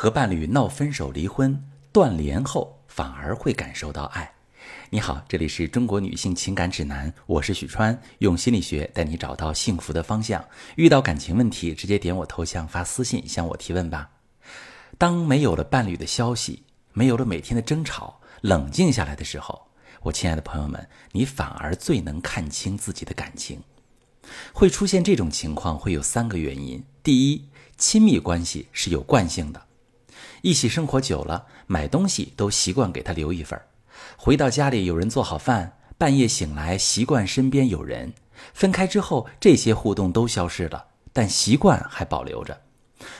和伴侣闹分手、离婚、断联后，反而会感受到爱。你好，这里是中国女性情感指南，我是许川，用心理学带你找到幸福的方向。遇到感情问题，直接点我头像发私信向我提问吧。当没有了伴侣的消息，没有了每天的争吵，冷静下来的时候，我亲爱的朋友们，你反而最能看清自己的感情。会出现这种情况，会有三个原因。第一，亲密关系是有惯性的，一起生活久了，买东西都习惯给他留一份。回到家里有人做好饭，半夜醒来习惯身边有人。分开之后，这些互动都消失了，但习惯还保留着。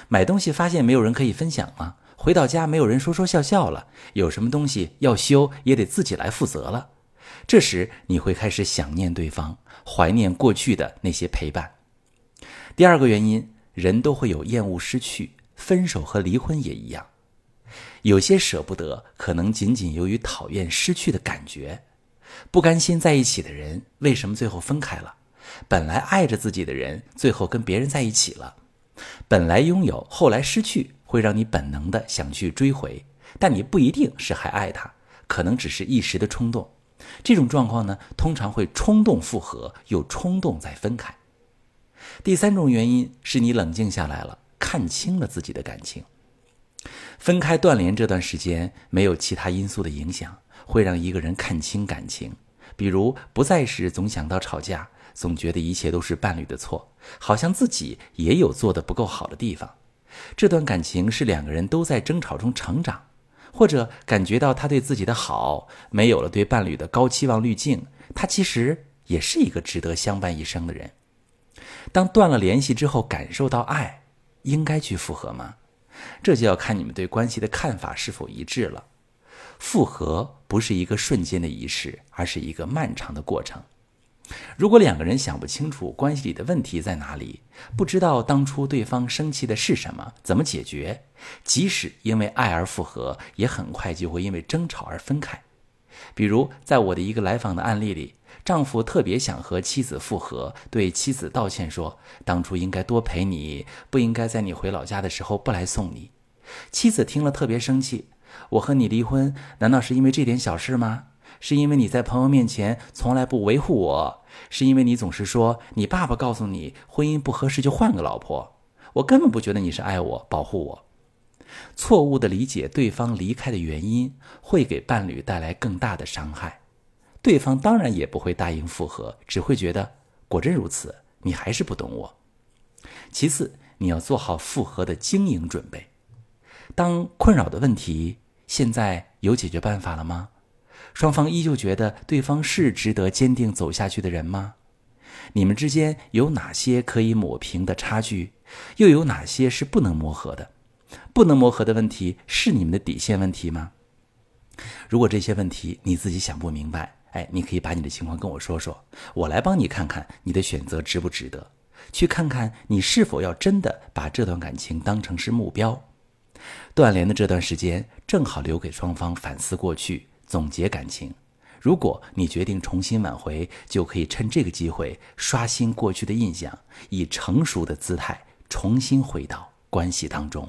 买东西发现没有人可以分享了，回到家没有人说说笑笑了，有什么东西要修也得自己来负责了。这时你会开始想念对方，怀念过去的那些陪伴。第二个原因，人都会有厌恶失去，分手和离婚也一样。有些舍不得，可能仅仅由于讨厌失去的感觉，不甘心在一起的人，为什么最后分开了？本来爱着自己的人，最后跟别人在一起了。本来拥有，后来失去，会让你本能的想去追回，但你不一定是还爱他，可能只是一时的冲动。这种状况呢，通常会冲动复合，又冲动再分开。第三种原因是你冷静下来了，看清了自己的感情。分开断联这段时间，没有其他因素的影响，会让一个人看清感情。比如不再是总想到吵架，总觉得一切都是伴侣的错，好像自己也有做的不够好的地方。这段感情是两个人都在争吵中成长，或者感觉到他对自己的好，没有了对伴侣的高期望滤镜，他其实也是一个值得相伴一生的人。当断了联系之后，感受到爱，应该去复合吗？这就要看你们对关系的看法是否一致了。复合不是一个瞬间的仪式，而是一个漫长的过程。如果两个人想不清楚关系里的问题在哪里，不知道当初对方生气的是什么，怎么解决，即使因为爱而复合，也很快就会因为争吵而分开。比如在我的一个来访的案例里。丈夫特别想和妻子复合，对妻子道歉说：“当初应该多陪你，不应该在你回老家的时候不来送你。”妻子听了特别生气：“我和你离婚，难道是因为这点小事吗？是因为你在朋友面前从来不维护我？是因为你总是说你爸爸告诉你婚姻不合适就换个老婆？我根本不觉得你是爱我、保护我。”错误的理解对方离开的原因，会给伴侣带来更大的伤害。对方当然也不会答应复合，只会觉得果真如此，你还是不懂我。其次，你要做好复合的经营准备。当困扰的问题现在有解决办法了吗？双方依旧觉得对方是值得坚定走下去的人吗？你们之间有哪些可以抹平的差距？又有哪些是不能磨合的？不能磨合的问题是你们的底线问题吗？如果这些问题你自己想不明白，哎，你可以把你的情况跟我说说，我来帮你看看你的选择值不值得，去看看你是否要真的把这段感情当成是目标。断联的这段时间正好留给双方反思过去、总结感情。如果你决定重新挽回，就可以趁这个机会刷新过去的印象，以成熟的姿态重新回到关系当中。